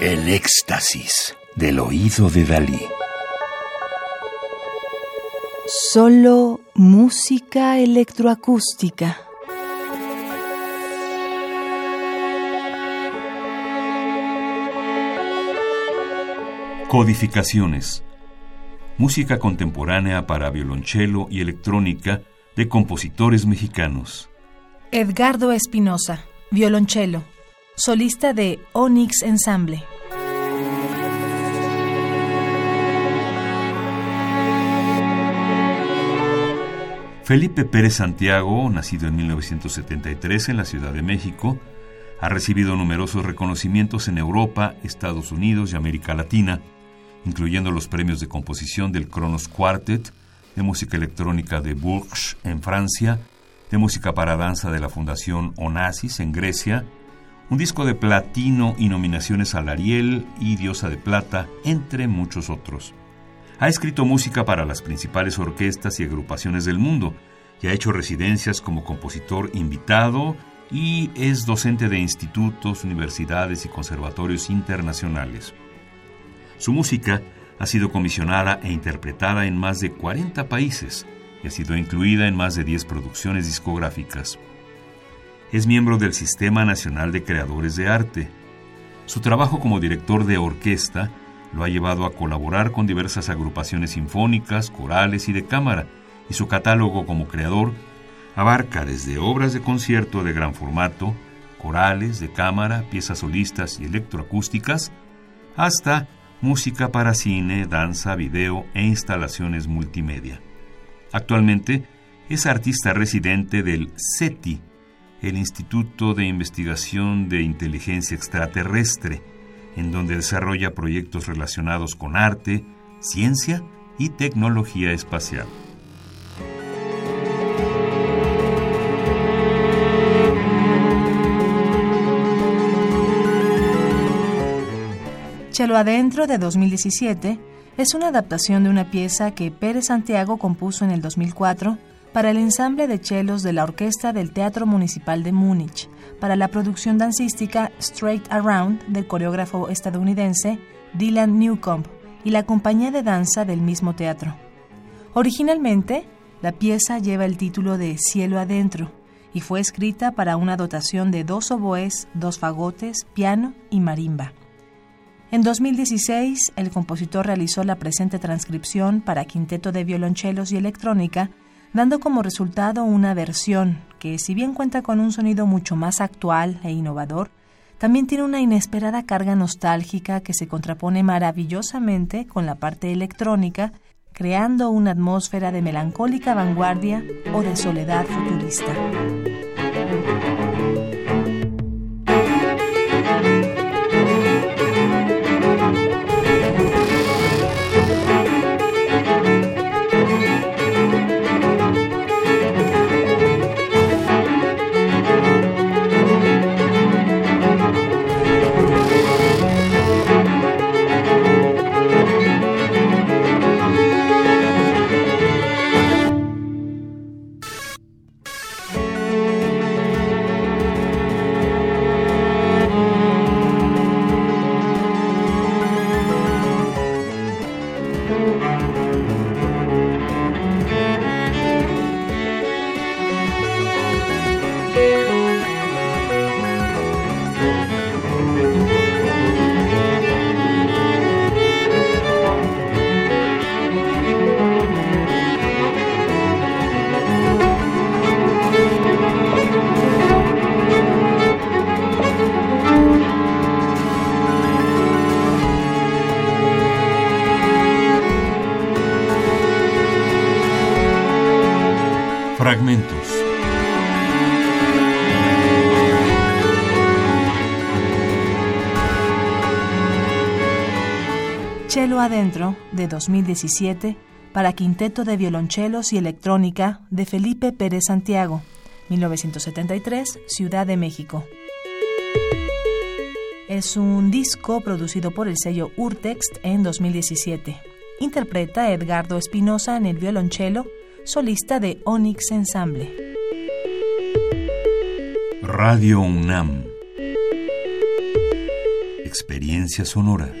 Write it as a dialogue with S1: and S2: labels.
S1: El éxtasis del oído de Dalí.
S2: Solo música electroacústica.
S3: Codificaciones. Música contemporánea para violonchelo y electrónica de compositores mexicanos.
S4: Edgardo Espinosa, violonchelo, solista de Onyx Ensemble.
S3: Felipe Pérez Santiago, nacido en 1973 en la Ciudad de México, ha recibido numerosos reconocimientos en Europa, Estados Unidos y América Latina, incluyendo los premios de composición del Kronos Quartet, de música electrónica de Bourges en Francia, de música para danza de la Fundación Onassis en Grecia, un disco de platino y nominaciones al Ariel y Diosa de Plata, entre muchos otros. Ha escrito música para las principales orquestas y agrupaciones del mundo y ha hecho residencias como compositor invitado y es docente de institutos, universidades y conservatorios internacionales. Su música ha sido comisionada e interpretada en más de 40 países y ha sido incluida en más de 10 producciones discográficas. Es miembro del Sistema Nacional de Creadores de Arte. Su trabajo como director de orquesta lo ha llevado a colaborar con diversas agrupaciones sinfónicas, corales y de cámara, y su catálogo como creador abarca desde obras de concierto de gran formato, corales, de cámara, piezas solistas y electroacústicas, hasta música para cine, danza, video e instalaciones multimedia. Actualmente es artista residente del CETI, el Instituto de Investigación de Inteligencia Extraterrestre, en donde desarrolla proyectos relacionados con arte, ciencia y tecnología espacial.
S4: Chelo Adentro de 2017 es una adaptación de una pieza que Pérez Santiago compuso en el 2004 para el ensamble de chelos de la Orquesta del Teatro Municipal de Múnich, para la producción dancística Straight Around del coreógrafo estadounidense Dylan Newcomb y la compañía de danza del mismo teatro. Originalmente, la pieza lleva el título de Cielo Adentro y fue escrita para una dotación de dos oboes, dos fagotes, piano y marimba. En 2016, el compositor realizó la presente transcripción para quinteto de violonchelos y electrónica, dando como resultado una versión que, si bien cuenta con un sonido mucho más actual e innovador, también tiene una inesperada carga nostálgica que se contrapone maravillosamente con la parte electrónica, creando una atmósfera de melancólica vanguardia o de soledad futurista.
S3: Música Fragmentos.
S4: Chelo Adentro, de 2017, para quinteto de violonchelos y electrónica de Felipe Pérez Santiago, 1973, Ciudad de México. Es un disco producido por el sello Urtext en 2017. Interpreta Edgardo Espinosa en el violonchelo, solista de Onyx Ensemble.
S3: Radio UNAM experiencia sonora.